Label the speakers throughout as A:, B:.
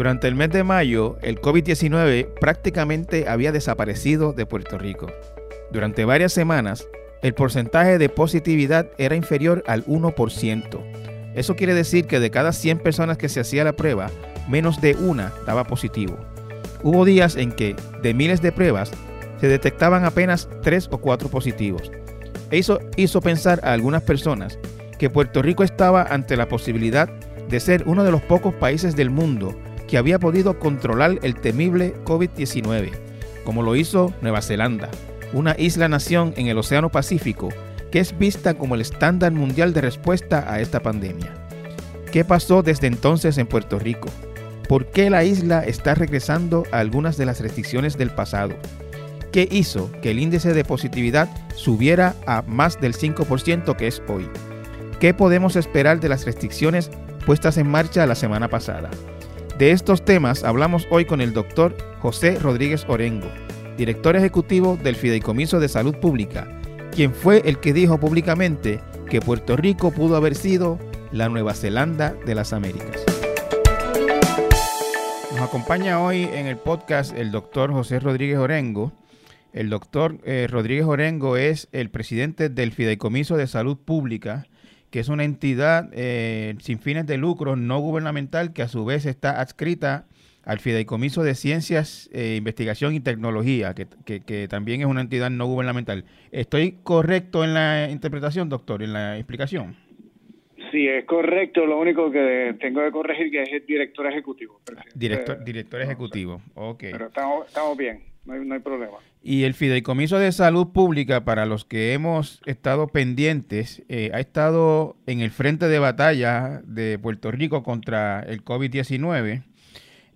A: Durante el mes de mayo, el COVID-19 prácticamente había desaparecido de Puerto Rico. Durante varias semanas, el porcentaje de positividad era inferior al 1%. Eso quiere decir que de cada 100 personas que se hacía la prueba, menos de una daba positivo. Hubo días en que, de miles de pruebas, se detectaban apenas 3 o 4 positivos. Eso hizo pensar a algunas personas que Puerto Rico estaba ante la posibilidad de ser uno de los pocos países del mundo que había podido controlar el temible COVID-19, como lo hizo Nueva Zelanda, una isla-nación en el Océano Pacífico que es vista como el estándar mundial de respuesta a esta pandemia. ¿Qué pasó desde entonces en Puerto Rico? ¿Por qué la isla está regresando a algunas de las restricciones del pasado? ¿Qué hizo que el índice de positividad subiera a más del 5% que es hoy? ¿Qué podemos esperar de las restricciones puestas en marcha la semana pasada? De estos temas hablamos hoy con el doctor José Rodríguez Orengo, director ejecutivo del Fideicomiso de Salud Pública, quien fue el que dijo públicamente que Puerto Rico pudo haber sido la Nueva Zelanda de las Américas. Nos acompaña hoy en el podcast el doctor José Rodríguez Orengo. El doctor eh, Rodríguez Orengo es el presidente del Fideicomiso de Salud Pública, que es una entidad eh, sin fines de lucro no gubernamental que a su vez está adscrita al Fideicomiso de Ciencias, eh, Investigación y Tecnología, que, que, también es una entidad no gubernamental. ¿Estoy correcto en la interpretación, doctor, en la explicación?
B: Sí, es correcto. Lo único que tengo que corregir que es el director ejecutivo.
A: Director, eh, director ejecutivo, ok.
B: Pero estamos, estamos bien, no hay, problema.
A: Y el Fideicomiso de Salud Pública, para los que hemos estado pendientes, eh, ha estado en el frente de batalla de Puerto Rico contra el COVID-19.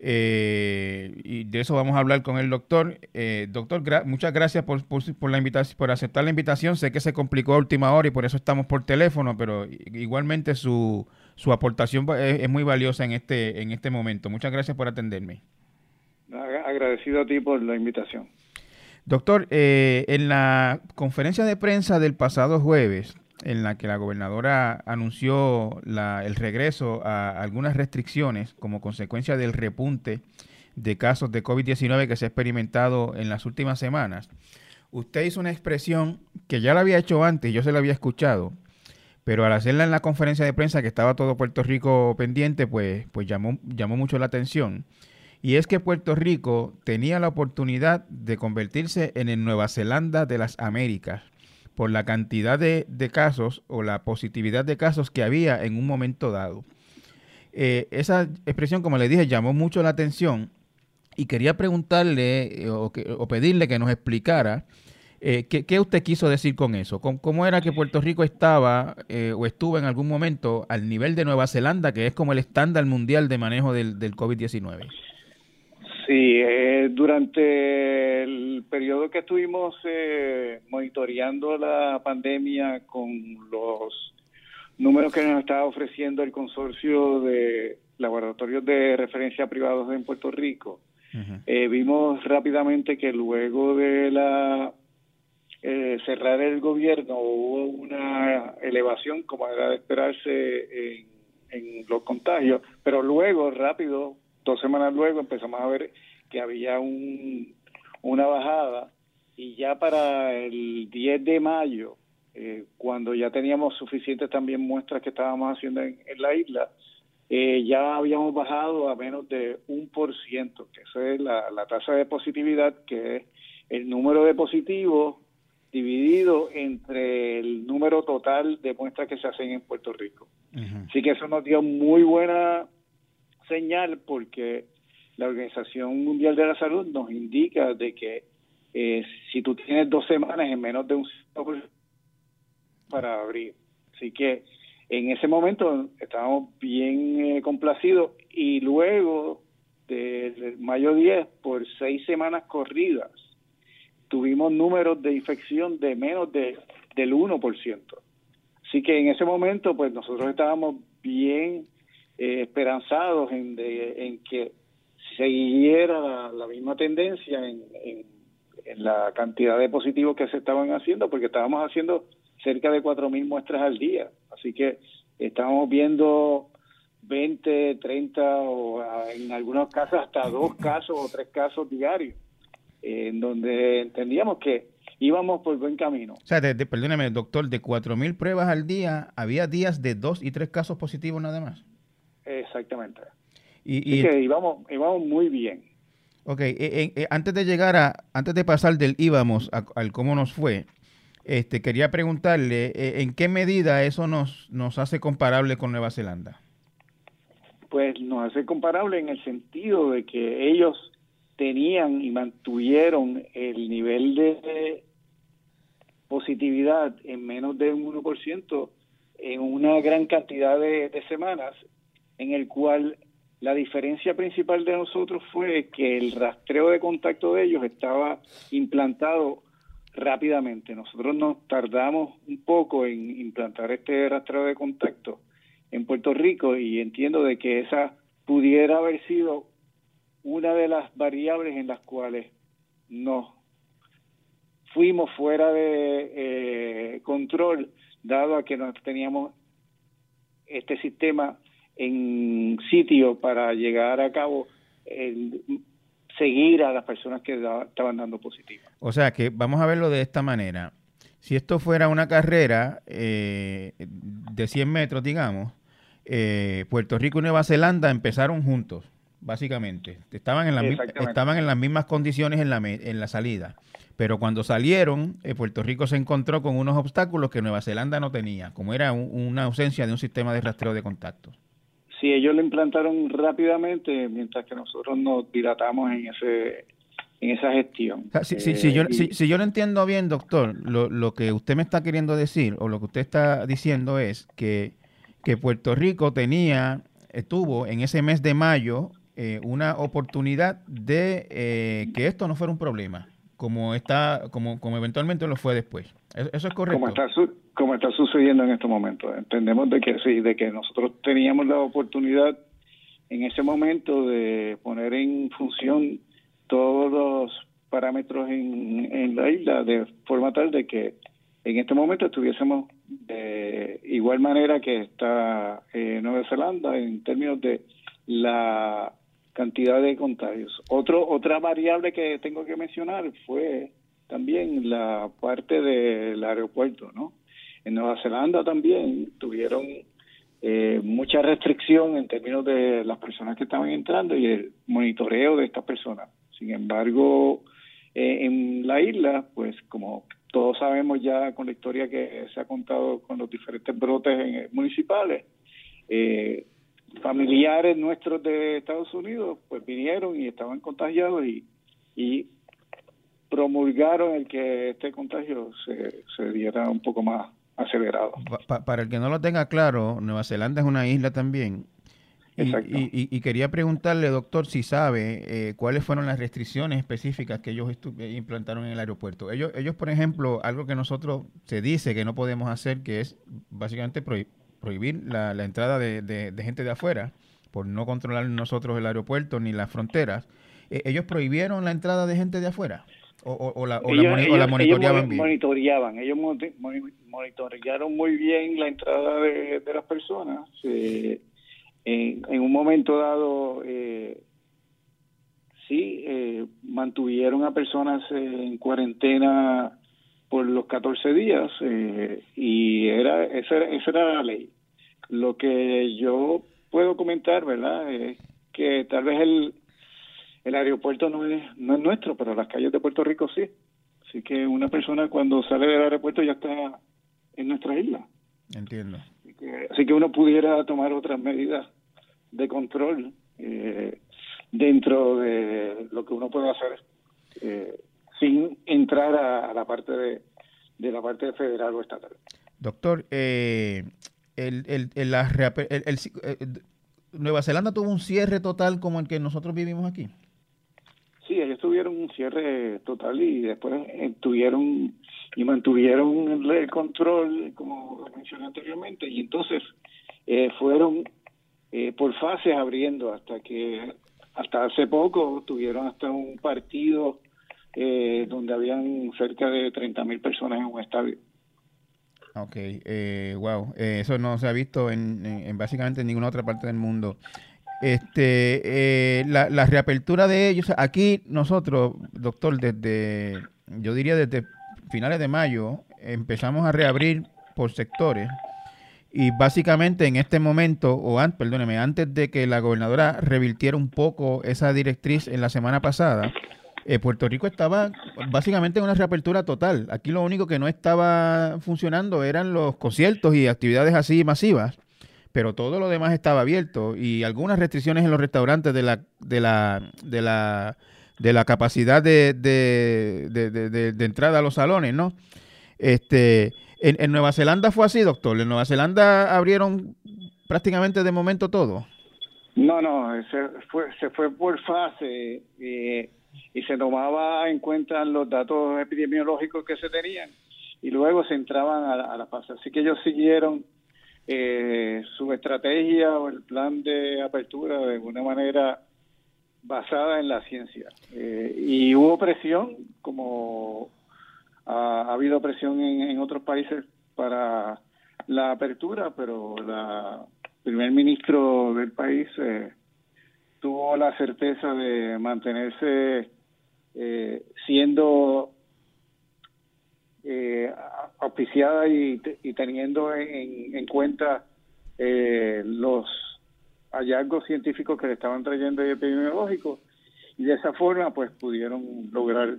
A: Eh, y de eso vamos a hablar con el doctor. Eh, doctor, muchas gracias por, por, la invitación, por aceptar la invitación. Sé que se complicó a última hora y por eso estamos por teléfono, pero igualmente su, su aportación es, muy valiosa en este, en este momento. Muchas gracias por atenderme.
B: Agradecido a ti por la invitación.
A: Doctor, eh, en la conferencia de prensa del pasado jueves, en la que la gobernadora anunció el regreso a algunas restricciones como consecuencia del repunte de casos de COVID-19 que se ha experimentado en las últimas semanas. Usted hizo una expresión que ya la había hecho antes, yo se la había escuchado, pero al hacerla en la conferencia de prensa que estaba todo Puerto Rico pendiente, pues, pues llamó, llamó mucho la atención. Y es que Puerto Rico tenía la oportunidad de convertirse en el Nueva Zelanda de las Américas por la cantidad de, casos o la positividad de casos que había en un momento dado. Eh, esa expresión, como le dije, llamó mucho la atención y quería preguntarle eh, o, pedirle que nos explicara eh, ¿qué, usted quiso decir con eso. ¿Cómo, era que Puerto Rico estaba o estuvo en algún momento al nivel de Nueva Zelanda, que es como el estándar mundial de manejo del COVID-19?
B: Sí, eh, durante el periodo que estuvimos eh, monitoreando la pandemia con los números que nos estaba ofreciendo el consorcio de laboratorios de referencia privados en Puerto Rico, eh, vimos rápidamente que luego de la eh, cerrar el gobierno hubo una elevación, como era de esperarse, en, en los contagios, pero luego rápido dos semanas luego empezamos a ver que había un, una bajada y ya para el 10 de mayo, eh, cuando ya teníamos suficientes también muestras que estábamos haciendo en, la isla, eh, ya habíamos bajado a menos de un por ciento, que esa es la, tasa de positividad, que es el número de positivos dividido entre el número total de muestras que se hacen en Puerto Rico. Así que eso nos dio muy buena señal porque la Organización Mundial de la Salud nos indica de que eh, si tú tienes dos semanas en menos de un para abrir. Así que en ese momento estábamos bien eh, complacidos y luego de mayo 10 por seis semanas corridas tuvimos números de infección de menos de del 1%. Así que en ese momento pues nosotros estábamos bien eh, esperanzados en, en que siguiera la, misma tendencia en, en, la cantidad de positivos que se estaban haciendo, porque estábamos haciendo cerca de 4.000 muestras al día. Así que estábamos viendo 20, 30 o en algunos casos hasta dos casos o tres casos diarios, en donde entendíamos que íbamos por buen camino.
A: O sea, perdóneme, doctor, de 4.000 pruebas al día, había días de dos y tres casos positivos nada más.
B: Exactamente. Y, que íbamos, íbamos muy bien.
A: Ok, eh, eh, eh, antes de llegar a, antes de pasar del íbamos al cómo nos fue, este, quería preguntarle, ¿en qué medida eso nos, nos hace comparable con Nueva Zelanda?
B: Pues nos hace comparable en el sentido de que ellos tenían y mantuvieron el nivel de positividad en menos de un 1% en una gran cantidad de, semanas, en el cual la diferencia principal de nosotros fue que el rastreo de contacto de ellos estaba implantado rápidamente. Nosotros nos tardamos un poco en implantar este rastreo de contacto en Puerto Rico y entiendo de que esa pudiera haber sido una de las variables en las cuales nos fuimos fuera de eh, control, dado a que no teníamos este sistema en sitio para llegar a cabo el seguir a las personas que estaban dando positivo.
A: O sea que vamos a verlo de esta manera. Si esto fuera una carrera eh, de 100 metros, digamos, eh, Puerto Rico y Nueva Zelanda empezaron juntos básicamente. Estaban en, la, estaban en las mismas condiciones en la, en la salida. Pero cuando salieron, eh, Puerto Rico se encontró con unos obstáculos que Nueva Zelanda no tenía, como era una ausencia de un sistema de rastreo de contactos.
B: Sí, ellos lo implantaron rápidamente, mientras que nosotros nos dilatamos en ese en esa gestión.
A: si, si, yo, si, si, yo lo entiendo bien, doctor, lo, lo que usted me está queriendo decir, o lo que usted está diciendo es que, que Puerto Rico tenía, estuvo en ese mes de mayo eh, una oportunidad de eh, que esto no fuera un problema, como está, como, como eventualmente lo fue después. Eso es correcto.
B: Como está, como está sucediendo en estos momentos. Entendemos de que sí, de que nosotros teníamos la oportunidad en ese momento de poner en función todos los parámetros en, en la isla de forma tal de que en este momento estuviésemos de igual manera que está eh, Nueva Zelanda en términos de la cantidad de contagios. Otro, otra variable que tengo que mencionar fue también la parte del aeropuerto, ¿no? En Nueva Zelanda también tuvieron eh, mucha restricción en términos de las personas que estaban entrando y el monitoreo de estas personas. Sin embargo, eh, en la isla, pues como todos sabemos ya con la historia que se ha contado con los diferentes brotes municipales, eh, familiares nuestros de Estados Unidos pues vinieron y estaban contagiados y, y promulgaron el que este contagio se, se diera un poco más acelerado.
A: para el que no lo tenga claro, Nueva Zelanda es una isla también. Y, y, quería preguntarle, doctor, si sabe eh, cuáles fueron las restricciones específicas que ellos implantaron en el aeropuerto. Ellos, ellos, por ejemplo, algo que nosotros se dice que no podemos hacer, que es básicamente prohibir prohibir la, entrada de, gente de afuera por no controlar nosotros el aeropuerto ni las fronteras. Eh, ¿Ellos prohibieron la entrada de gente de afuera? ¿O, la, monitoreaban
B: bien? Monitoreaban, ellos monitorearon muy bien la entrada de, las personas. en, un momento dado, eh, sí, eh, mantuvieron a personas en cuarentena por los 14 días y era esa, esa era la ley. Lo que yo puedo comentar, ¿verdad? Es que tal vez el, el aeropuerto no es, no es nuestro, pero las calles de Puerto Rico sí. Así que una persona cuando sale del aeropuerto ya está en nuestra isla.
A: Entiendo.
B: Así que, uno pudiera tomar otras medidas de control eh, dentro de lo que uno puede hacer eh, sin entrar a, la parte de, de la parte federal o estatal.
A: Doctor, eh, el, el, el, eh, Nueva Zelanda tuvo un cierre total como el que nosotros vivimos aquí.
B: Sí, ellos tuvieron un cierre total y después eh, tuvieron y mantuvieron el control, como mencioné anteriormente, y entonces eh, fueron por fases abriendo hasta que hasta hace poco tuvieron hasta un partido donde habían cerca de 30 mil personas en un estadio.
A: Ok, eh, wow, eh, eso no se ha visto en, en, básicamente en ninguna otra parte del mundo. Este, eh, la, la, reapertura de ellos, aquí nosotros, doctor, desde, yo diría desde finales de mayo, empezamos a reabrir por sectores y básicamente en este momento, o antes, perdóneme, antes de que la gobernadora revirtiera un poco esa directriz en la semana pasada, eh, Puerto Rico estaba básicamente en una reapertura total. Aquí lo único que no estaba funcionando eran los conciertos y actividades así masivas, pero todo lo demás estaba abierto y algunas restricciones en los restaurantes de la de la de la de la capacidad de, de, de, de entrada a los salones, ¿no? Este, en, en, Nueva Zelanda fue así, doctor. En Nueva Zelanda abrieron prácticamente de momento todo.
B: No, no, se fue, por fase. Eh, y se tomaba en cuenta los datos epidemiológicos que se tenían y luego se entraban a la, a la fase. Así que ellos siguieron eh, su estrategia o el plan de apertura de una manera basada en la ciencia. Eh, y hubo presión, como ha, ha habido presión en, en, otros países para la apertura, pero la primer ministro del país eh, tuvo la certeza de mantenerse eh, siendo eh, auspiciada y, teniendo en, en cuenta eh, los hallazgos científicos que le estaban trayendo y epidemiológicos y de esa forma pues pudieron lograr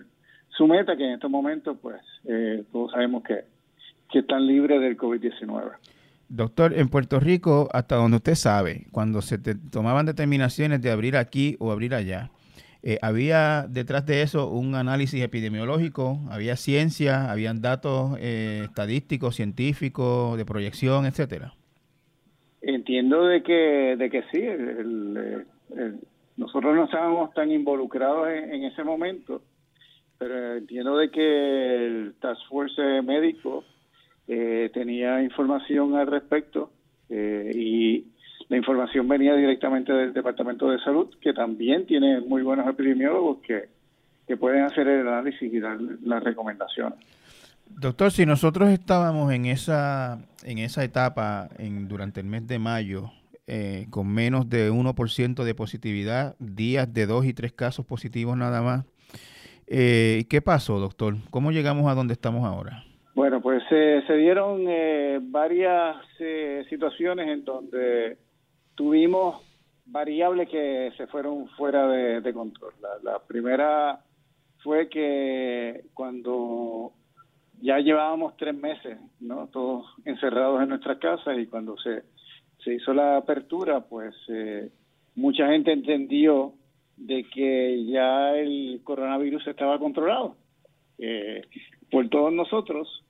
B: su meta que en estos momentos pues eh, todos sabemos que, que están libres del COVID-19.
A: Doctor, en Puerto Rico, hasta donde usted sabe, cuando se te tomaban determinaciones de abrir aquí o abrir allá, eh, ¿había detrás de eso un análisis epidemiológico? ¿Había ciencia? ¿Habían datos eh, estadísticos, científicos, de proyección, etcétera?
B: Entiendo de que, de que sí. El, nosotros no estábamos tan involucrados en, en, ese momento, pero entiendo de que el Task Force médico eh, tenía información al respecto eh, y la información venía directamente del Departamento de Salud, que también tiene muy buenos epidemiólogos que, que pueden hacer el análisis y dar las recomendaciones.
A: Doctor, si nosotros estábamos en esa, en esa etapa en, durante el mes de mayo, eh, con menos de 1% de positividad, días de dos y tres casos positivos nada más, eh, ¿qué pasó, doctor? ¿Cómo llegamos a donde estamos ahora?
B: Bueno, pues eh, se dieron eh, varias eh, situaciones en donde tuvimos variables que se fueron fuera de, control. La, la, primera fue que cuando ya llevábamos tres meses, ¿no? Todos encerrados en nuestras casas y cuando se, se hizo la apertura, pues eh, mucha gente entendió de que ya el coronavirus estaba controlado eh, por todos nosotros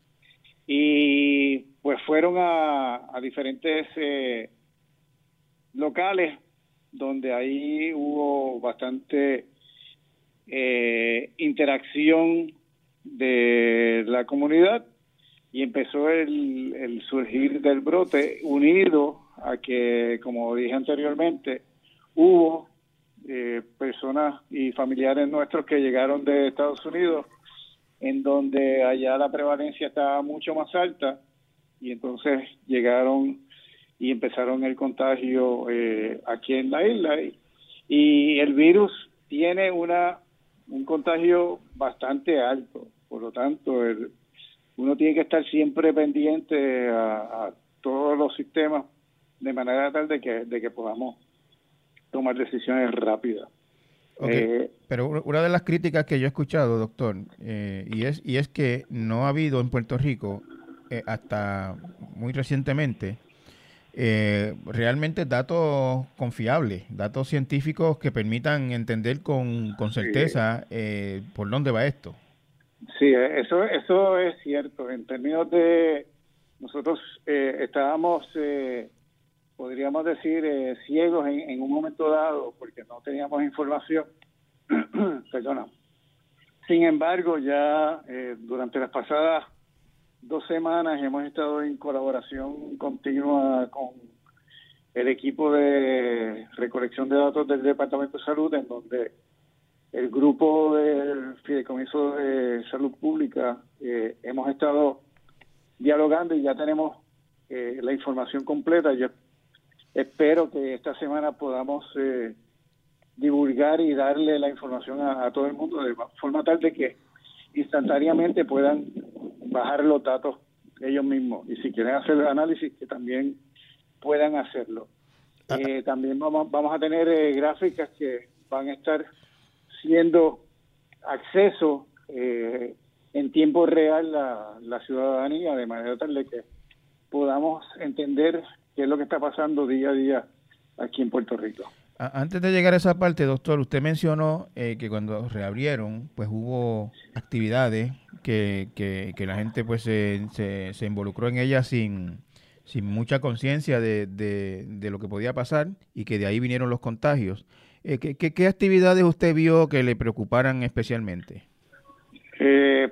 B: y pues fueron a, a diferentes eh, locales donde ahí hubo bastante eh, interacción de la comunidad y empezó el, surgir del brote unido a que, como dije anteriormente, hubo eh, personas y familiares nuestros que llegaron de Estados Unidos en donde allá la prevalencia estaba mucho más alta y entonces llegaron y empezaron el contagio eh, aquí en la isla y, y, el virus tiene una un contagio bastante alto por lo tanto el, uno tiene que estar siempre pendiente a, a, todos los sistemas de manera tal de que de que podamos tomar decisiones rápidas
A: Okay. Eh, Pero una de las críticas que yo he escuchado, doctor, eh, y, es, y es que no ha habido en Puerto Rico, eh, hasta muy recientemente, eh, realmente datos confiables, datos científicos que permitan entender con, con certeza sí. por dónde va esto.
B: Sí, eso, eso es cierto. En términos de, nosotros estábamos podríamos decir, eh, ciegos en, en, un momento dado porque no teníamos información. Perdona. Sin embargo, ya eh, durante las pasadas dos semanas hemos estado en colaboración continua con el equipo de recolección de datos del Departamento de Salud, en donde el grupo del Fideicomiso de Salud Pública eh, hemos estado dialogando y ya tenemos eh, la información completa. Yo espero que esta semana podamos eh, divulgar y darle la información a, todo el mundo de forma tal de que instantáneamente puedan bajar los datos ellos mismos y si quieren hacer el análisis que también puedan hacerlo. Ah, eh, también vamos, vamos a tener gráficas que van a estar siendo acceso eh, en tiempo real la, la ciudadanía de manera tal de que podamos entender qué es lo que está pasando día a día aquí en Puerto Rico.
A: Antes de llegar a esa parte, doctor, usted mencionó eh, que cuando reabrieron, pues hubo actividades que, que, la gente pues se, se, involucró en ellas sin, sin mucha conciencia de, de, lo que podía pasar y que de ahí vinieron los contagios. Eh, ¿qué, qué, actividades usted vio que le preocuparan especialmente?
B: Eh,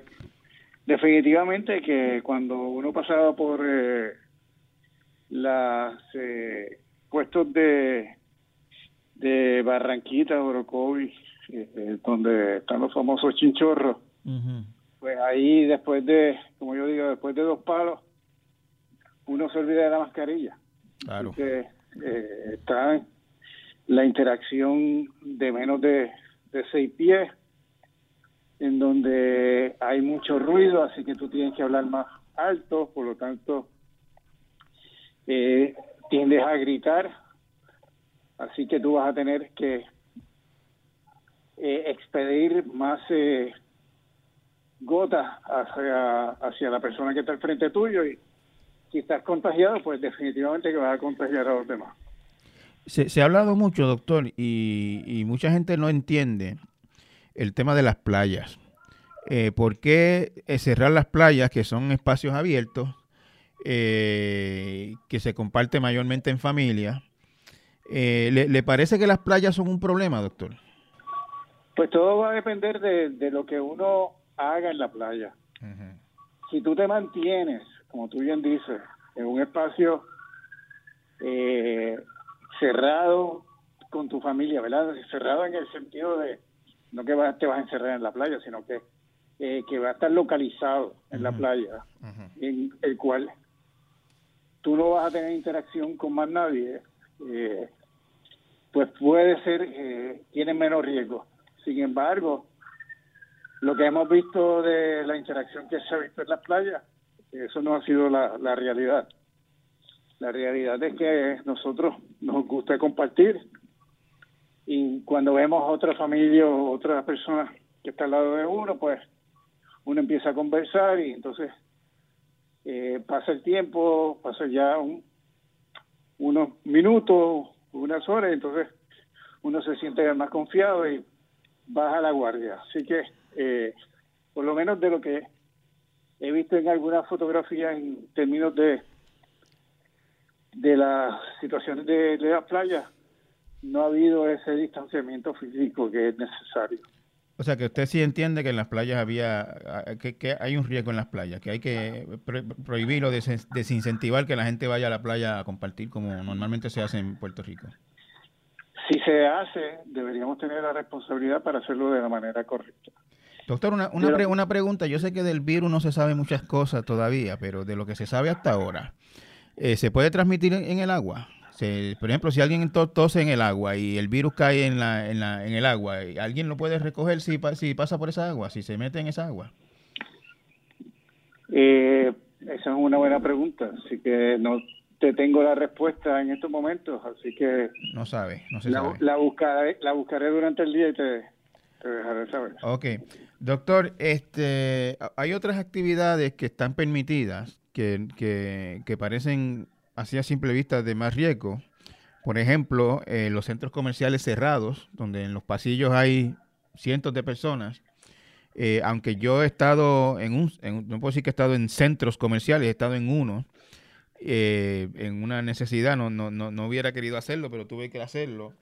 B: definitivamente que cuando uno pasaba por eh, los eh, puestos de, de Barranquita, Orocovi, eh, donde están los famosos chinchorros, pues ahí después de, como yo digo, después de dos palos, uno se olvida de la mascarilla. Claro. Porque está la interacción de menos de, de seis pies en donde hay mucho ruido, así que tú tienes que hablar más alto, por lo tanto, eh, tiendes a gritar, así que tú vas a tener que eh, expedir más eh, gotas hacia, hacia la persona que está al frente tuyo y si estás contagiado, pues definitivamente que vas a contagiar a los demás.
A: Se, ha hablado mucho, doctor, y, y mucha gente no entiende el tema de las playas. Eh, ¿Por qué eh, cerrar las playas, que son espacios abiertos, eh, que se comparte mayormente en familia? Eh, ¿le, parece que las playas son un problema, doctor?
B: Pues todo va a depender de, lo que uno haga en la playa. Si tú te mantienes, como tú bien dices, en un espacio cerrado con tu familia, ¿verdad? Cerrado en el sentido de no que te vas a encerrar en la playa, sino que, eh, que va a estar localizado en la playa, en el cual tú no vas a tener interacción con más nadie, eh, pues puede ser que tiene menos riesgo. Sin embargo, lo que hemos visto de la interacción que se ha visto en las playas, eso no ha sido la, la realidad. La realidad es que nosotros nos gusta compartir, y cuando vemos otra familia o otra persona que está al lado de uno, pues uno empieza a conversar y entonces eh, pasa el tiempo, pasa ya unos minutos, unas horas, entonces uno se siente más confiado y baja la guardia. Así que, eh, por lo menos de lo que he visto en algunas fotografías en términos de de las situaciones de, de las playas, no ha habido ese distanciamiento físico que es necesario.
A: O sea, que usted sí entiende que en las playas había, que, hay un riesgo en las playas, que hay que prohibir o desincentivar que la gente vaya a la playa a compartir como normalmente se hace en Puerto Rico.
B: Si se hace, deberíamos tener la responsabilidad para hacerlo de la manera correcta.
A: Doctor, una, una, una pregunta. Yo sé que del virus no se sabe muchas cosas todavía, pero de lo que se sabe hasta ahora, eh, ¿se puede transmitir en el agua? Por ejemplo, si alguien tose en el agua y el virus cae en, la, en, la, en el agua, ¿alguien lo puede recoger si, si pasa por esa agua, si se mete en esa agua?
B: Eh, esa es una buena pregunta, así que no te tengo la respuesta en estos momentos, así que...
A: No sabe, no se
B: la,
A: sabe.
B: La buscaré, la buscaré durante el día y te, te dejaré saber.
A: Ok. Doctor, este, hay otras actividades que están permitidas que, que, que parecen así simple vista de más riesgo. Por ejemplo, eh, los centros comerciales cerrados, donde en los pasillos hay cientos de personas. Eh, aunque yo he estado en un, no puedo decir que he estado en centros comerciales, he estado en uno, eh, en una necesidad, no, no, no, no, hubiera querido hacerlo, pero tuve que hacerlo.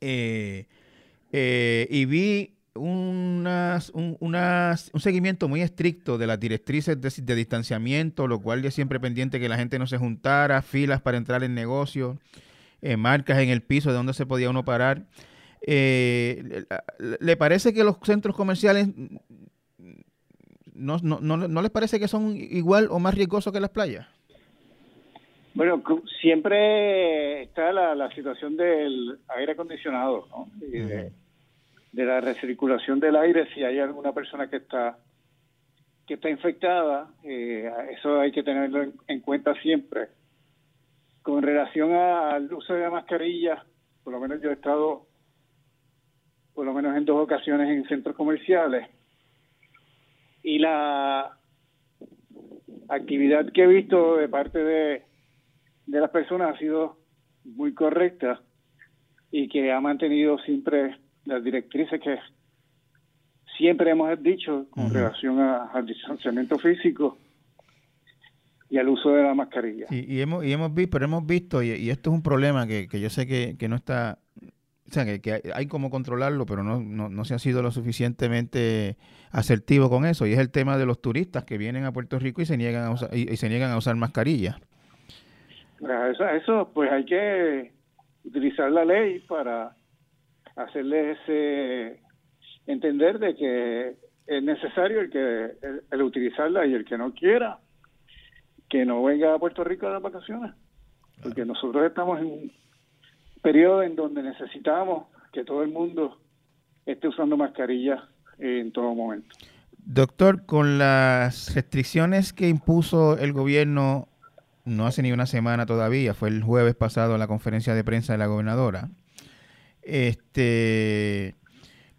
A: y vi unas, un, un, seguimiento muy estricto de las directrices de, distanciamiento, lo cual yo siempre pendiente que la gente no se juntara, filas para entrar en negocio, eh, marcas en el piso de donde se podía uno parar. Eh, ¿Le parece que los centros comerciales ¿no, no, no, no les parece que son igual o más riesgosos que las playas?
B: Bueno, siempre está la, la situación del aire acondicionado, ¿no? Y de, la recirculación del aire, si hay alguna persona que está que está infectada, eh, eso hay que tenerlo en, cuenta siempre. Con relación al uso de la mascarilla, por lo menos yo he estado, por lo menos en dos ocasiones en centros comerciales, y la actividad que he visto de parte de de las personas ha sido muy correcta y que ha mantenido siempre las directrices que siempre hemos dicho con relación al distanciamiento físico y al uso de la mascarilla.
A: y hemos, y hemos visto, pero hemos visto, y, esto es un problema que, que yo sé que, que, no está, o sea, que, que hay, como controlarlo, pero no, no, no, se ha sido lo suficientemente asertivo con eso, y es el tema de los turistas que vienen a Puerto Rico y se niegan a usar, y se niegan a usar mascarilla.
B: Eso, eso pues hay que utilizar la ley para hacerles ese entender de que es necesario el que el, utilizarla y el que no quiera que no venga a Puerto Rico a las vacaciones porque nosotros estamos en un periodo en donde necesitamos que todo el mundo esté usando mascarilla en todo momento.
A: Doctor, con las restricciones que impuso el gobierno no hace ni una semana todavía, fue el jueves pasado en la conferencia de prensa de la gobernadora, este,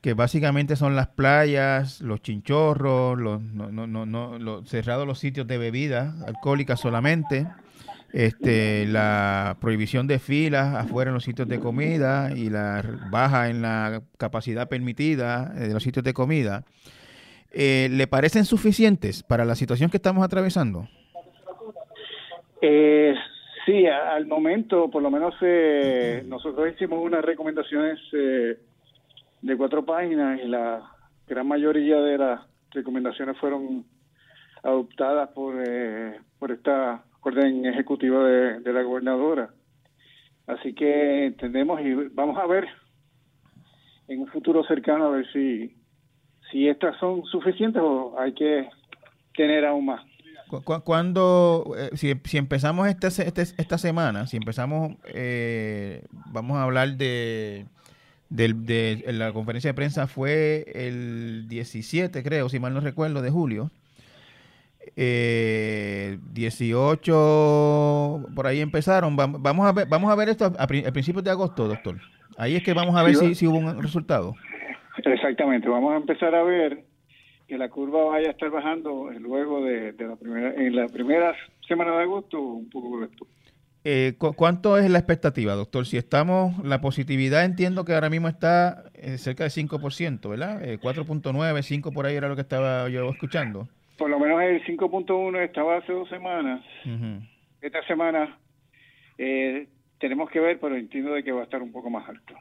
A: que básicamente son las playas, los chinchorros, los, no, no, no, los cerrados los sitios de bebidas alcohólicas solamente, este, la prohibición de filas afuera en los sitios de comida y la baja en la capacidad permitida eh, de los sitios de comida, eh, ¿le parecen suficientes para la situación que estamos atravesando?
B: Eh, sí, al momento, por lo menos eh, nosotros hicimos unas recomendaciones eh, de cuatro páginas y la gran mayoría de las recomendaciones fueron adoptadas por, eh, por esta orden ejecutiva de, la gobernadora. Así que entendemos y vamos a ver en un futuro cercano a ver si, si estas son suficientes o hay que tener aún más
A: cuando, eh, si, si, empezamos este, este, esta semana, si empezamos, eh, vamos a hablar de, de, la conferencia de prensa fue el 17, creo, si mal no recuerdo, de julio. Eh, 18 por ahí empezaron. Vamos a ver, vamos a ver esto a, principios de agosto, doctor. Ahí es que vamos a ver si, si hubo un resultado.
B: Exactamente, vamos a empezar a ver que la curva vaya a estar bajando luego de, la primera, en la primera semana de agosto, un poco después.
A: Eh, ¿Cuánto es la expectativa, doctor? Si estamos, la positividad entiendo que ahora mismo está eh, cerca de 5%, ¿verdad? 4.9, eh, 5 por ahí era lo que estaba yo escuchando.
B: Por lo menos el 5.1 estaba hace dos semanas. Esta semana eh, tenemos que ver, pero entiendo de que va a estar un poco más alto.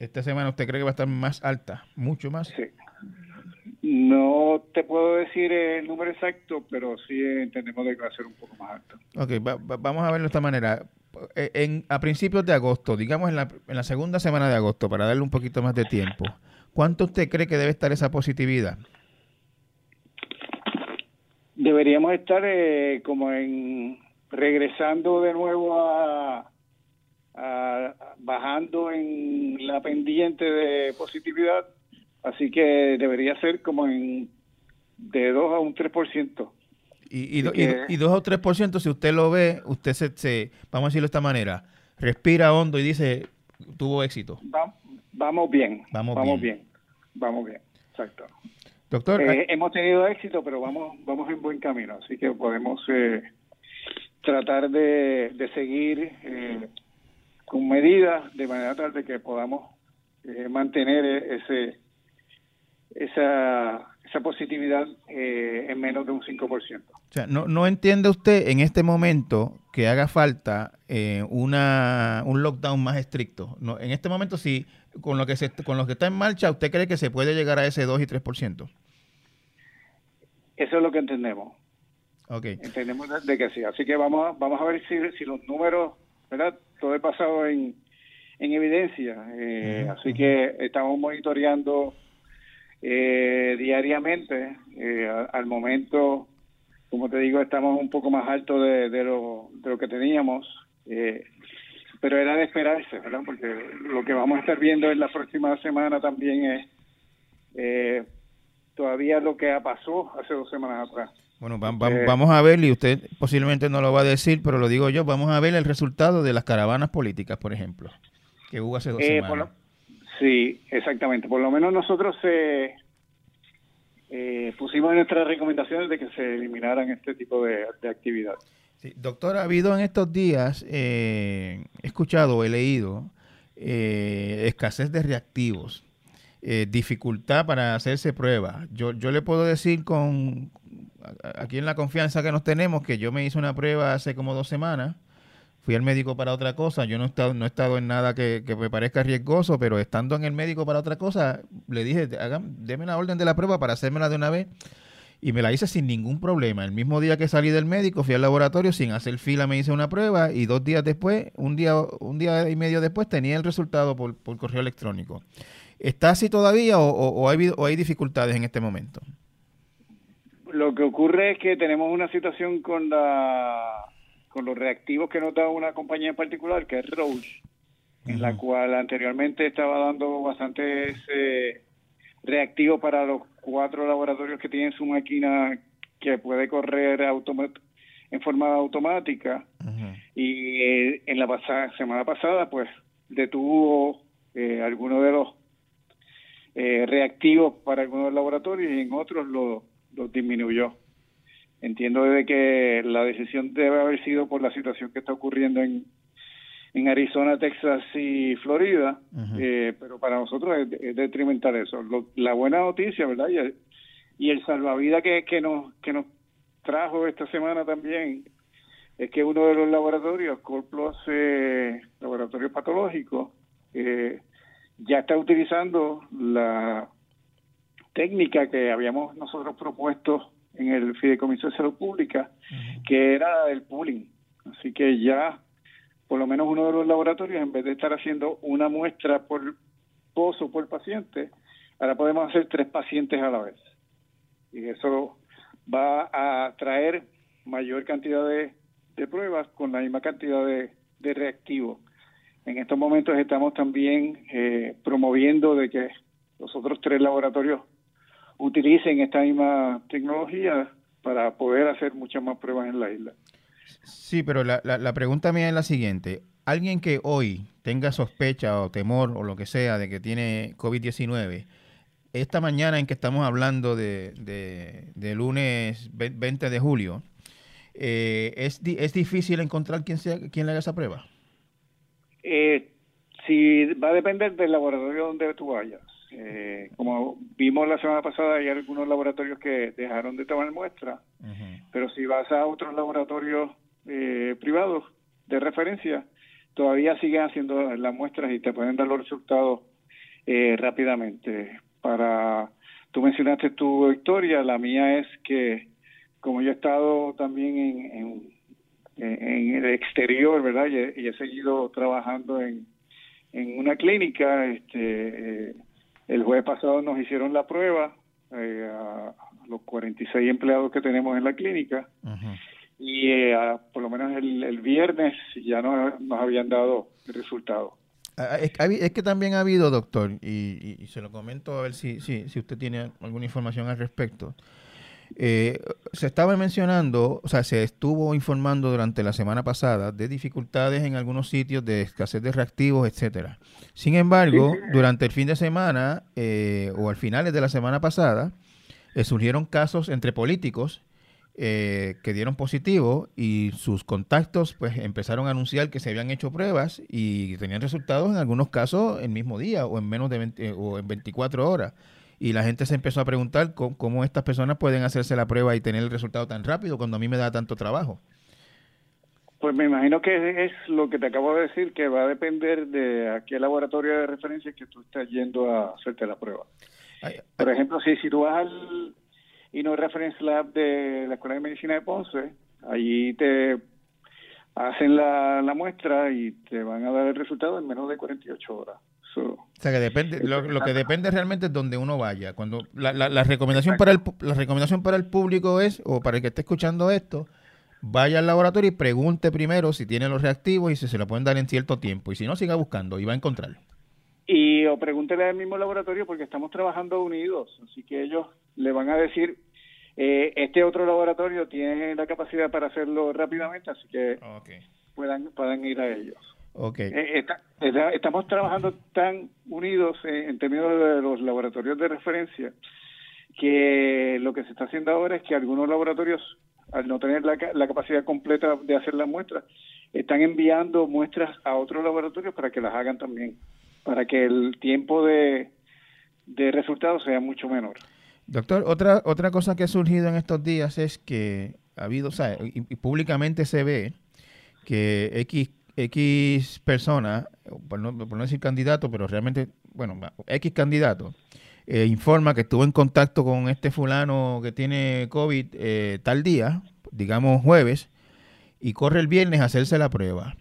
A: ¿Esta semana usted cree que va a estar más alta? ¿Mucho más?
B: Sí. No te puedo decir el número exacto, pero sí entendemos que va a ser un poco más alto.
A: Ok, vamos a verlo de esta manera. E, en, a principios de agosto, digamos en la, en la segunda semana de agosto, para darle un poquito más de tiempo, ¿cuánto usted cree que debe estar esa positividad?
B: Deberíamos estar eh, como en regresando de nuevo a, a, bajando en la pendiente de positividad Así que debería ser como en de 2 a un 3%.
A: Y, y, y, 2 o 3%, si usted lo ve, usted se, vamos a decirlo de esta manera, respira hondo y dice, tuvo éxito.
B: vamos bien. Vamos, bien. Vamos bien. Exacto.
A: Doctor.
B: Eh, hemos tenido éxito, pero vamos, vamos en buen camino. Así que podemos eh, tratar de, de seguir eh, con medidas de manera tal de que podamos mantener ese esa, esa positividad eh, en menos de un 5%. O
A: sea, no, no entiende usted en este momento que haga falta eh, una, un lockdown más estricto. No, en este momento, sí, con lo, que se, con lo que está en marcha, ¿usted cree que se puede llegar a ese 2 y 3%?
B: Eso es lo que entendemos.
A: Okay.
B: Entendemos de que sí. Así que vamos a, vamos a ver si, si los números, ¿verdad? Todo es pasado en, en evidencia. Eh, así que estamos monitoreando eh, diariamente. Eh, al momento, como te digo, estamos un poco más altos de, de, lo, de lo que teníamos, eh, pero era de esperarse, ¿verdad? Porque lo que vamos a estar viendo en la próxima semana también es eh, todavía lo que pasó hace dos semanas atrás.
A: Bueno, vamos a ver, y usted posiblemente no lo va a decir, pero lo digo yo, vamos a ver el resultado de las caravanas políticas, por ejemplo, que hubo hace dos semanas.
B: Sí, exactamente. Por lo menos nosotros eh, eh, pusimos en nuestras recomendaciones de que se eliminaran este tipo de, actividad.
A: Sí, doctor, ha habido en estos días, eh, he escuchado, he leído, eh, escasez de reactivos, dificultad para hacerse pruebas. Yo, yo le puedo decir con aquí en la confianza que nos tenemos que yo me hice una prueba hace como dos semanas fui al médico para otra cosa, yo no he estado, no he estado en nada que, me parezca riesgoso, pero estando en el médico para otra cosa, le dije, hagan, déme la orden de la prueba para hacérmela de una vez. Y me la hice sin ningún problema. El mismo día que salí del médico, fui al laboratorio sin hacer fila, me hice una prueba y dos días después, un día, un día y medio después, tenía el resultado por, correo electrónico. ¿Está así todavía o, hay, o hay dificultades en este momento?
B: Lo que ocurre es que tenemos una situación con la con los reactivos que nos da una compañía en particular, que es Roche, en la cual anteriormente estaba dando bastantes eh, reactivos para los cuatro laboratorios que tienen su máquina que puede correr en forma automática. Y eh, en la pasada, semana pasada, pues detuvo eh, algunos de los eh, reactivos para algunos laboratorios y en otros los lo disminuyó. Entiendo de que la decisión debe haber sido por la situación que está ocurriendo en, en Arizona, Texas y Florida, eh, pero para nosotros es, detrimental eso. la buena noticia, ¿verdad? Y el, y el salvavidas que, que, nos, que nos trajo esta semana también es que uno de los laboratorios, Colplus eh, Laboratorio Patológico, eh, ya está utilizando la técnica que habíamos nosotros propuesto en el Fideicomiso de Salud Pública, que era el pooling. Así que ya, por lo menos uno de los laboratorios, en vez de estar haciendo una muestra por pozo por paciente, ahora podemos hacer tres pacientes a la vez. Y eso va a traer mayor cantidad de, pruebas con la misma cantidad de, reactivos. En estos momentos estamos también eh, promoviendo de que los otros tres laboratorios utilicen esta misma tecnología para poder hacer muchas más pruebas en la isla.
A: Sí, pero la, la, pregunta mía es la siguiente. Alguien que hoy tenga sospecha o temor o lo que sea de que tiene COVID-19, esta mañana en que estamos hablando de, de, lunes 20 de julio, eh, ¿es, ¿es difícil encontrar quién, sea, quién le haga esa prueba?
B: Eh, sí, va a depender del laboratorio donde tú vayas. Eh, como vimos la semana pasada, hay algunos laboratorios que dejaron de tomar muestras, pero si vas a otros laboratorios eh, privados de referencia, todavía siguen haciendo las muestras y te pueden dar los resultados eh, rápidamente. Para tú mencionaste tu historia, la mía es que como yo he estado también en, en, el exterior, ¿verdad? Y he, y he seguido trabajando en, en una clínica, este, el jueves pasado nos hicieron la prueba eh, a los 46 empleados que tenemos en la clínica y eh, por lo menos el, viernes ya nos, nos habían dado el resultado.
A: Ah, ah, es, que también ha habido, doctor, y, y, se lo comento a ver si, si, si usted tiene alguna información al respecto. Eh, se estaba mencionando, o sea, se estuvo informando durante la semana pasada de dificultades en algunos sitios, de escasez de reactivos, etcétera. Sin embargo, durante el fin de semana eh, o al finales de la semana pasada, eh, surgieron casos entre políticos que dieron positivo y sus contactos pues empezaron a anunciar que se habían hecho pruebas y tenían resultados en algunos casos el mismo día o en menos de 20, o en 24 horas y la gente se empezó a preguntar cómo, estas personas pueden hacerse la prueba y tener el resultado tan rápido cuando a mí me da tanto trabajo.
B: Pues me imagino que es lo que te acabo de decir, que va a depender de a qué laboratorio de referencia que tú estás yendo a hacerte la prueba. Por ejemplo, si, si tú vas al Inno Reference Lab de la Escuela de Medicina de Ponce, allí te hacen la, la muestra y te van a dar el resultado en menos de 48 horas.
A: O sea que depende, lo, que depende realmente es donde uno vaya. Cuando la, la, recomendación para el la recomendación para el público es, o para el que esté escuchando esto, vaya al laboratorio y pregunte primero si tiene los reactivos y si se lo pueden dar en cierto tiempo. Y si no, siga buscando y va a encontrar.
B: Y o pregúntele al mismo laboratorio porque estamos trabajando unidos, así que ellos le van a decir, eh, este otro laboratorio tiene la capacidad para hacerlo rápidamente, así que puedan, puedan ir a ellos.
A: Okay.
B: Eh, estamos trabajando tan unidos en, términos de los laboratorios de referencia que lo que se está haciendo ahora es que algunos laboratorios, al no tener la, la capacidad completa de hacer las muestras, están enviando muestras a otros laboratorios para que las hagan también, para que el tiempo de, de resultados sea mucho menor.
A: Doctor, otra, otra cosa que ha surgido en estos días es que ha habido, o sea, y públicamente se ve que X X persona, por no, decir candidato, pero realmente, bueno, X candidato, eh, informa que estuvo en contacto con este fulano que tiene COVID eh, tal día, digamos jueves, y corre el viernes a hacerse la prueba.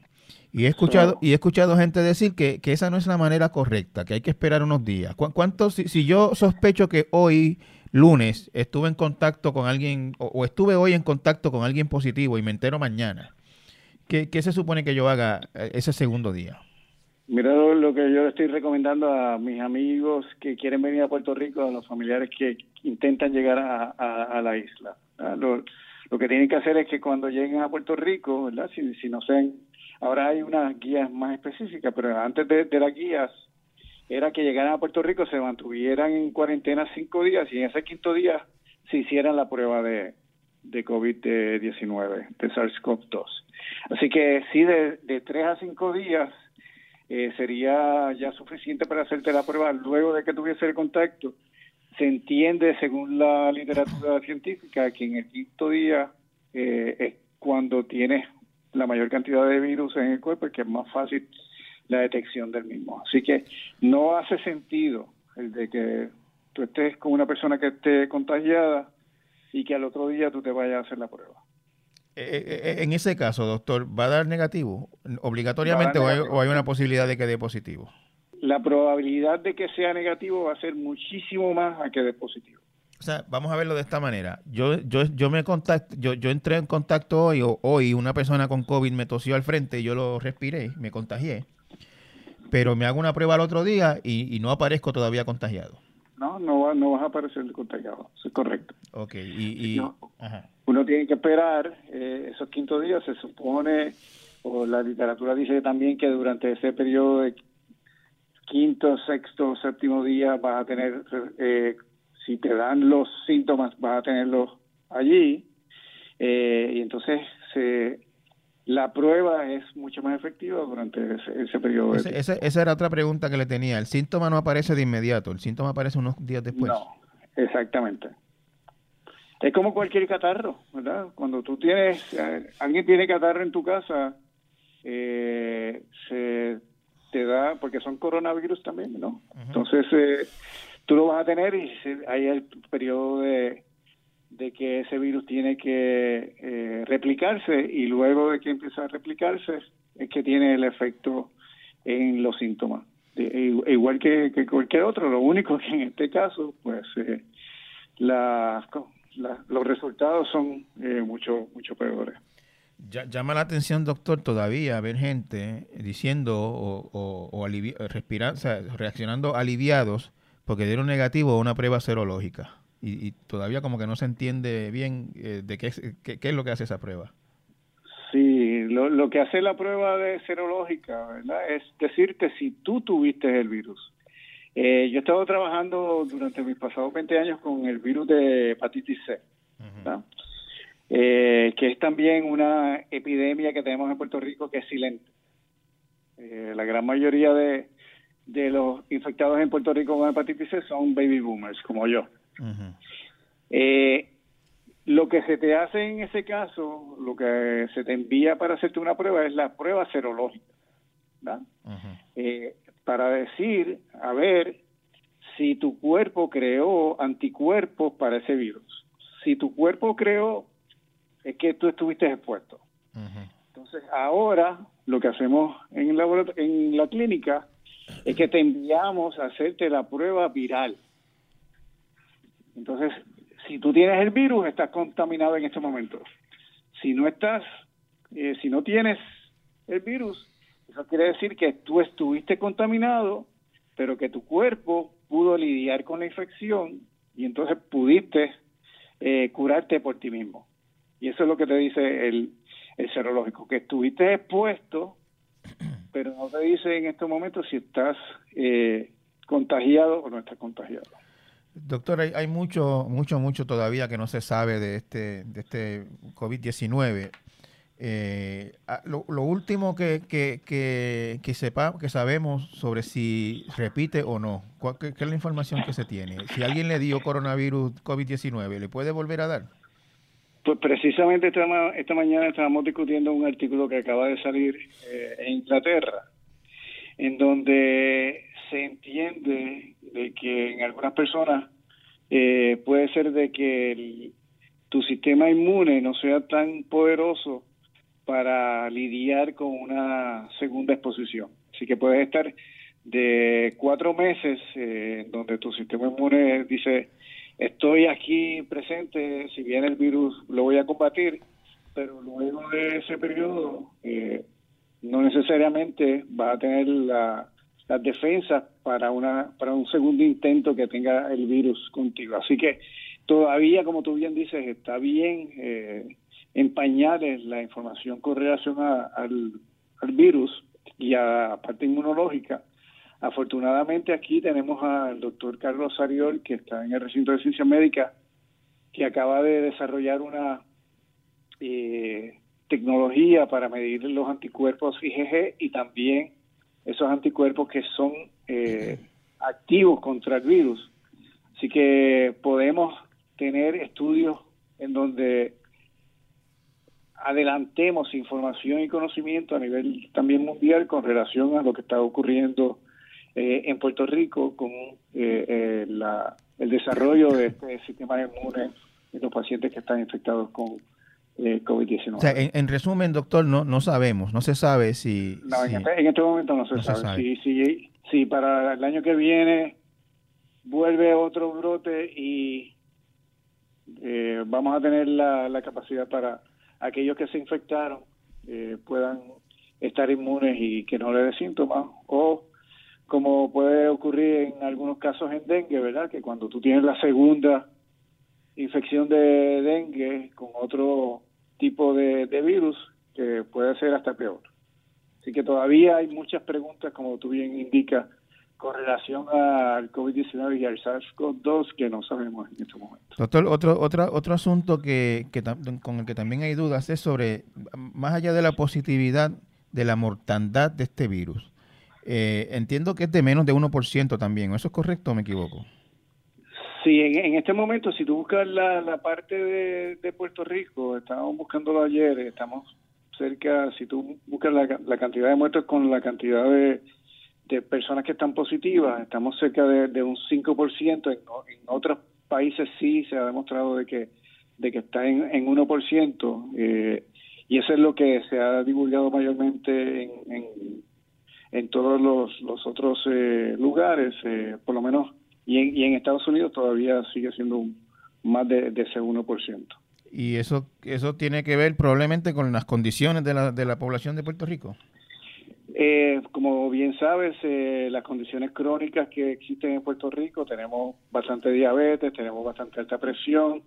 A: Y he escuchado, y he escuchado gente decir que, esa no es la manera correcta, que hay que esperar unos días. ¿Cuánto, si, si yo sospecho que hoy, lunes, estuve en contacto con alguien, o estuve hoy en contacto con alguien positivo y me entero mañana, ¿Qué, se supone que yo haga eh, ese segundo día?
B: Mira lo que yo estoy recomendando a mis amigos que quieren venir a Puerto Rico, a los familiares que intentan llegar a, la isla. Lo, que tienen que hacer es que cuando lleguen a Puerto Rico. Si, no sean, ahora hay unas guías más específicas, pero antes de, las guías era que llegaran a Puerto Rico, se mantuvieran en cuarentena cinco días y en ese quinto día se hicieran la prueba de, de COVID-19, de SARS-CoV-2. Así que sí, de, de tres a cinco días eh, sería ya suficiente para hacerte la prueba luego de que tuviese el contacto. Se entiende, según la literatura científica, que en el quinto día eh, es cuando tienes la mayor cantidad de virus en el cuerpo y que es más fácil la detección del mismo. Así que no hace sentido el de que tú estés con una persona que esté contagiada y que al otro día tú te vayas a hacer la prueba.
A: Eh, eh, eh, en ese caso, doctor, ¿va a dar negativo obligatoriamente o, hay, una posibilidad de que dé positivo?
B: La probabilidad de que sea negativo va a ser muchísimo más a que dé positivo.
A: O sea, vamos a verlo de esta manera. Yo, yo, yo me contacto, yo, yo entré en contacto hoy, o hoy una persona con COVID me tosió al frente, yo lo respiré, me contagié, pero me hago una prueba al otro día y, y no aparezco todavía contagiado.
B: No, no, no vas a aparecer contagiado, eso es correcto.
A: Ok, y...
B: Uno tiene que esperar eh, esos quintos días, se supone, o la literatura dice también que durante ese periodo de quinto, sexto, séptimo día vas a tener, eh, si te dan los síntomas, vas a tenerlos allí, eh, y entonces se la prueba es mucho más efectiva durante ese, periodo.
A: esa era otra pregunta que le tenía. El síntoma no aparece de inmediato, el síntoma aparece unos días después.
B: No, exactamente. Es como cualquier catarro, ¿verdad? Cuando tú tienes, eh, alguien tiene catarro en tu casa, eh, se te da, porque son coronavirus también, ¿no? Entonces, eh, tú lo vas a tener y hay el periodo de de que ese virus tiene que eh, replicarse y luego de que empieza a replicarse es que tiene el efecto en los síntomas. igual que, cualquier otro, lo único que en este caso, pues eh, los resultados son eh, mucho, mucho peores.
A: llama la atención, doctor, todavía ver gente diciendo o, o, o reaccionando aliviados porque dieron negativo a una prueba serológica y, todavía como que no se entiende bien eh, de qué, qué, es lo que hace esa prueba.
B: Sí, lo, lo que hace la prueba de serológica ¿verdad? es decirte si tú tuviste el virus. Eh, yo he estado trabajando durante mis pasados 20 años con el virus de hepatitis C, eh, que es también una epidemia que tenemos en Puerto Rico que es silente. la gran mayoría de, de los infectados en Puerto Rico con hepatitis C son baby boomers, como yo. Eh, lo que se te hace en ese caso, lo que se te envía para hacerte una prueba es la prueba serológica, eh, para decir, a ver, si tu cuerpo creó anticuerpos para ese virus. Si tu cuerpo creó, es que tú estuviste expuesto. Entonces, ahora lo que hacemos en, en la clínica es que te enviamos a hacerte la prueba viral. Entonces, si tú tienes el virus, estás contaminado en este momento. Si no estás, eh, si no tienes el virus, eso quiere decir que tú estuviste contaminado, pero que tu cuerpo pudo lidiar con la infección y entonces pudiste eh, curarte por ti mismo. Y eso es lo que te dice el, el serológico, que estuviste expuesto, pero no te dice en estos momentos si estás eh, contagiado o no estás contagiado.
A: Doctor, hay, hay, mucho, mucho, mucho todavía que no se sabe de este, de este COVID-19. Eh, lo, último que, que, que, que, sepa, que sabemos sobre si repite o no, qué, es la información que se tiene? Si alguien le dio coronavirus COVID-19, ¿le puede volver a dar?
B: Pues precisamente esta, esta mañana estábamos discutiendo un artículo que acaba de salir eh, en Inglaterra, en donde se entiende de que en algunas personas eh, puede ser de que tu sistema inmune no sea tan poderoso para lidiar con una segunda exposición. Así que puedes estar de cuatro meses eh, donde tu sistema inmune dice estoy aquí presente, si viene el virus lo voy a combatir, pero luego de ese periodo eh, no necesariamente va a tener la, las defensas para una para un segundo intento que tenga el virus contigo. Así que todavía, como tú bien dices, está bien eh, en la información con relación al, virus y a la parte inmunológica. Afortunadamente aquí tenemos al doctor Carlos Sariol, que está en el recinto de ciencia médica, que acaba de desarrollar una eh, tecnología para medir los anticuerpos IgG y también esos anticuerpos que son eh, activos contra el virus. Así que podemos tener estudios en donde adelantemos información y conocimiento a nivel también mundial con relación a lo que está ocurriendo eh, en Puerto Rico con eh, el desarrollo de este sistema inmune en los pacientes que están infectados con eh, COVID-19.
A: O sea, en, resumen, doctor, no no sabemos, no se sabe si...
B: No, En, este, este, momento no se, sabe. Si, si, si, para el año que viene vuelve otro brote y eh, vamos a tener la, capacidad para aquellos que se infectaron eh, puedan estar inmunes y que no le dé síntomas o como puede ocurrir en algunos casos en dengue, ¿verdad? Que cuando tú tienes la segunda infección de dengue con otro tipo de, virus que puede ser hasta peor. Así que todavía hay muchas preguntas, como tú bien indicas, con relación al COVID-19 y al SARS-CoV-2 que no sabemos en este momento.
A: Doctor, otro, otro, otro asunto que, que, con el que también hay dudas es sobre, más allá de la positividad de la mortandad de este virus, eh, entiendo que es de menos de 1% también, ¿eso es correcto o me equivoco?
B: Sí, en, este momento, si tú buscas la, parte de, Puerto Rico, estábamos buscándolo ayer, estamos cerca, si tú buscas la, cantidad de muertos con la cantidad de, personas que están positivas, estamos cerca de, un 5%, en, en otros países sí se ha demostrado de que, de que está en, en 1%, eh, y eso es lo que se ha divulgado mayormente en, en, todos los, otros eh, lugares, eh, por lo menos y en, y en Estados Unidos todavía sigue siendo más de, ese 1%.
A: ¿Y eso, eso tiene que ver probablemente con las condiciones de la, de la población de Puerto Rico?
B: Eh, como bien sabes, eh, las condiciones crónicas que existen en Puerto Rico, tenemos bastante diabetes, tenemos bastante alta presión,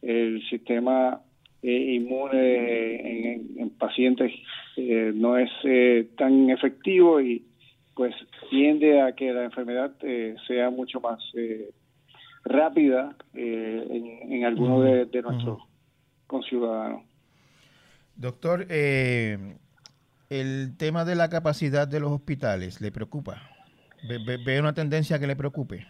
B: el sistema eh, inmune en, en pacientes no es tan efectivo y pues tiende a que la enfermedad eh, sea mucho más eh, rápida eh, en, algunos de, nuestros conciudadanos.
A: Doctor, el tema de la capacidad de los hospitales, ¿le preocupa? ¿Ve, una tendencia que le preocupe?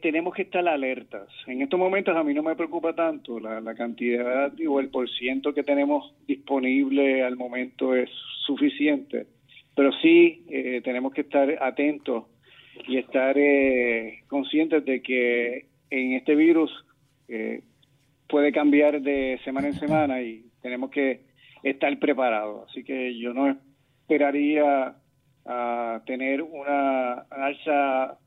B: tenemos que estar alertas. En estos momentos a mí no me preocupa tanto la, la cantidad o el porciento que tenemos disponible al momento es suficiente pero sí eh, tenemos que estar atentos y estar eh, conscientes de que en este virus eh, puede cambiar de semana en semana y tenemos que estar preparados. Así que yo no esperaría a tener una alza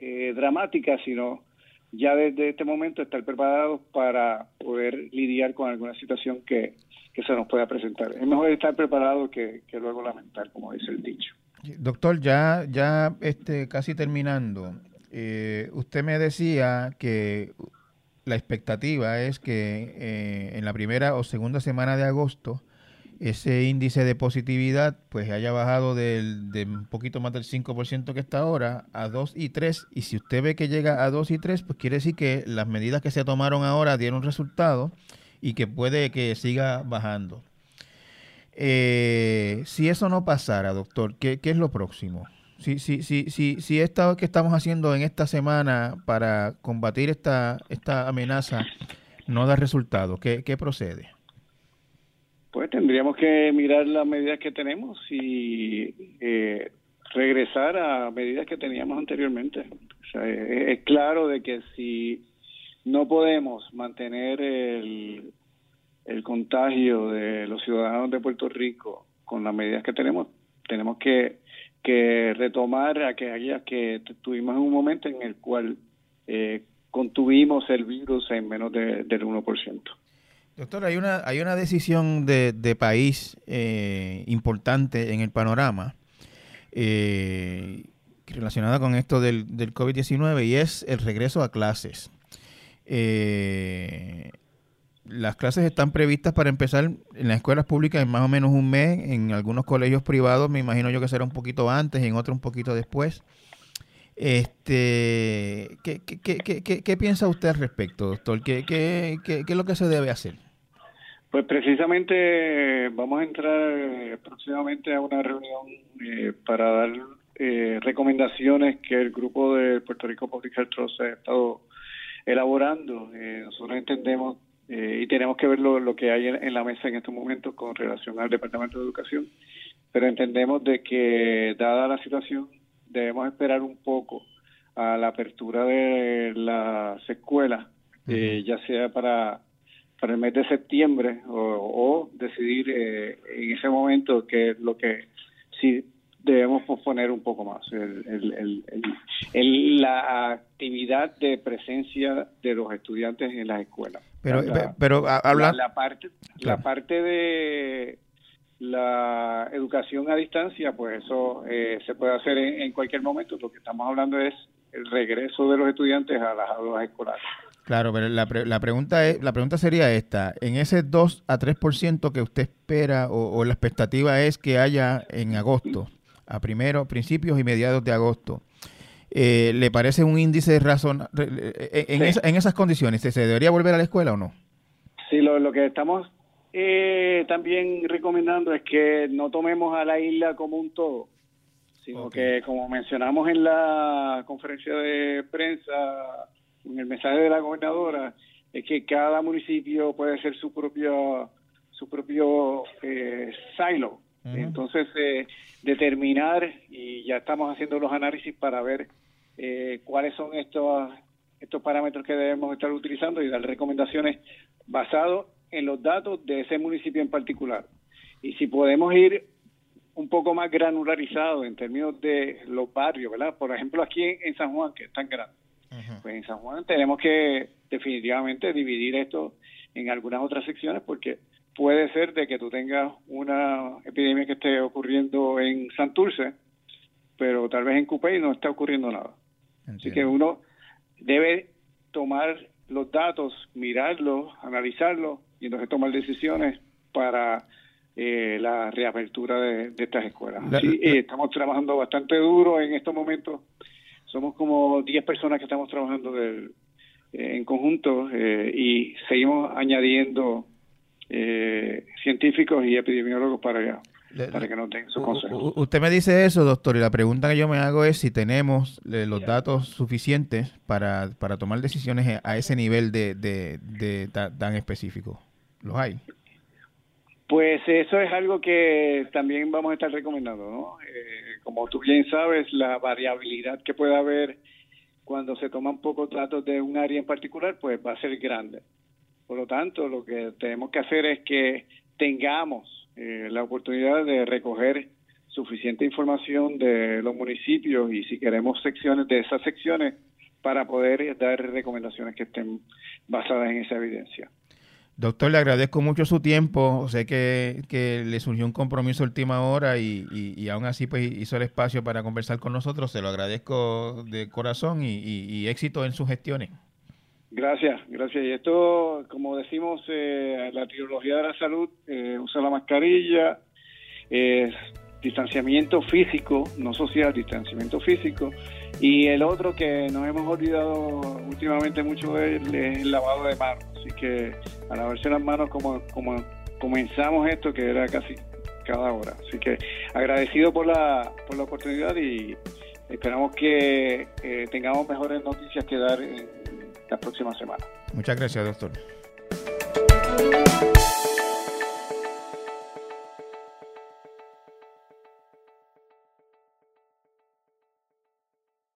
B: eh, dramática, sino ya desde este momento estar preparados para poder lidiar con alguna situación que, se nos pueda presentar. Es mejor estar preparado que, luego lamentar, como dice el dicho.
A: Doctor, ya, ya este, casi terminando, eh, usted me decía que la expectativa es que eh, en la primera o segunda semana de agosto ese índice de positividad pues haya bajado del, de un poquito más del 5% que está ahora a 2 y 3 y si usted ve que llega a 2 y 3 pues quiere decir que las medidas que se tomaron ahora dieron resultado y que puede que siga bajando. Eh, si eso no pasara, doctor, ¿qué, qué es lo próximo? Si, si, si, si, si esto que estamos haciendo en esta semana para combatir esta, esta amenaza no da resultado, ¿qué, qué procede?
B: Pues tendríamos que mirar las medidas que tenemos y eh, regresar a medidas que teníamos anteriormente. O sea, es, claro de que si no podemos mantener el, el contagio de los ciudadanos de Puerto Rico con las medidas que tenemos, tenemos que, que retomar aquellas que tuvimos en un momento en el cual eh, contuvimos el virus en menos del 1%.
A: Doctor, hay una, hay una decisión de, país eh, importante en el panorama eh, relacionada con esto del, del COVID-19 y es el regreso a clases. Eh, las clases están previstas para empezar en las escuelas públicas en más o menos un mes, en algunos colegios privados me imagino yo que será un poquito antes, en otros un poquito después. Este, ¿qué, qué, qué, qué piensa usted al respecto, doctor? ¿Qué, qué, qué, qué es lo que se debe hacer?
B: Pues precisamente vamos a entrar eh, próximamente a una reunión eh, para dar eh, recomendaciones que el grupo de Puerto Rico Public Health Trust ha estado elaborando. nosotros entendemos y tenemos que ver lo, que hay en, la mesa en estos momentos con relación al Departamento de Educación, pero entendemos de que dada la situación debemos esperar un poco a la apertura de las escuelas, ya sea para para el mes de septiembre o, decidir eh, en ese momento que lo que sí debemos posponer un poco más el, la actividad de presencia de los estudiantes en las escuelas.
A: Pero, pero habla
B: la, parte la parte de la educación a distancia, pues eso eh, se puede hacer en, cualquier momento. Lo que estamos hablando es el regreso de los estudiantes a las aulas escolares.
A: Claro, pero la, la, pregunta es, la pregunta sería esta, en ese 2 a 3% que usted espera o, la expectativa es que haya en agosto, a primero, principios y mediados de agosto, eh, ¿le parece un índice razonable eh, en, en, esas condiciones? ¿Se debería volver a la escuela o no?
B: Sí, lo, lo que estamos eh, también recomendando es que no tomemos a la isla como un todo, sino que como mencionamos en la conferencia de prensa el mensaje de la gobernadora es que cada municipio puede ser su propio su propio eh, silo. Entonces, eh, determinar, y ya estamos haciendo los análisis para ver eh, cuáles son estos, estos parámetros que debemos estar utilizando y dar recomendaciones basados en los datos de ese municipio en particular. Y si podemos ir un poco más granularizado en términos de los barrios, ¿verdad? Por ejemplo, aquí en San Juan, que es tan grande pues en San Juan tenemos que definitivamente dividir esto en algunas otras secciones porque puede ser de que tú tengas una epidemia que esté ocurriendo en Santurce, pero tal vez en Cupey no está ocurriendo nada. Así que uno debe tomar los datos, mirarlos, analizarlos y entonces tomar decisiones para eh, la reapertura de, estas escuelas. Eh, estamos trabajando bastante duro en estos momentos somos como 10 personas que estamos trabajando eh, en conjunto eh, y seguimos añadiendo eh, científicos y epidemiólogos para, para que nos den su consejo.
A: Usted me dice eso, doctor, y la pregunta que yo me hago es si tenemos los datos suficientes para, para tomar decisiones a ese nivel de, de, tan específico. ¿Los hay?
B: Pues eso es algo que también vamos a estar recomendando, ¿no? Eh, como tú bien sabes, la variabilidad que puede haber cuando se toman pocos datos de un área en particular, pues va a ser grande. Por lo tanto, lo que tenemos que hacer es que tengamos eh, la oportunidad de recoger suficiente información de los municipios y si queremos secciones de esas secciones para poder dar recomendaciones que estén basadas en esa evidencia.
A: Doctor, le agradezco mucho su tiempo. Sé que, le surgió un compromiso última hora y, y, aún así pues hizo el espacio para conversar con nosotros. Se lo agradezco de corazón y, éxito en sus gestiones.
B: Gracias, gracias. Y esto, como decimos, eh, la tecnología de la salud eh, usa la mascarilla, es distanciamiento físico, no social, distanciamiento físico. Y el otro que nos hemos olvidado últimamente mucho es el lavado de manos Así que a lavarse las manos como, como comenzamos esto, que era casi cada hora. Así que agradecido por la, por la oportunidad y esperamos que eh, tengamos mejores noticias que dar en la próxima semana.
A: Muchas gracias, doctor.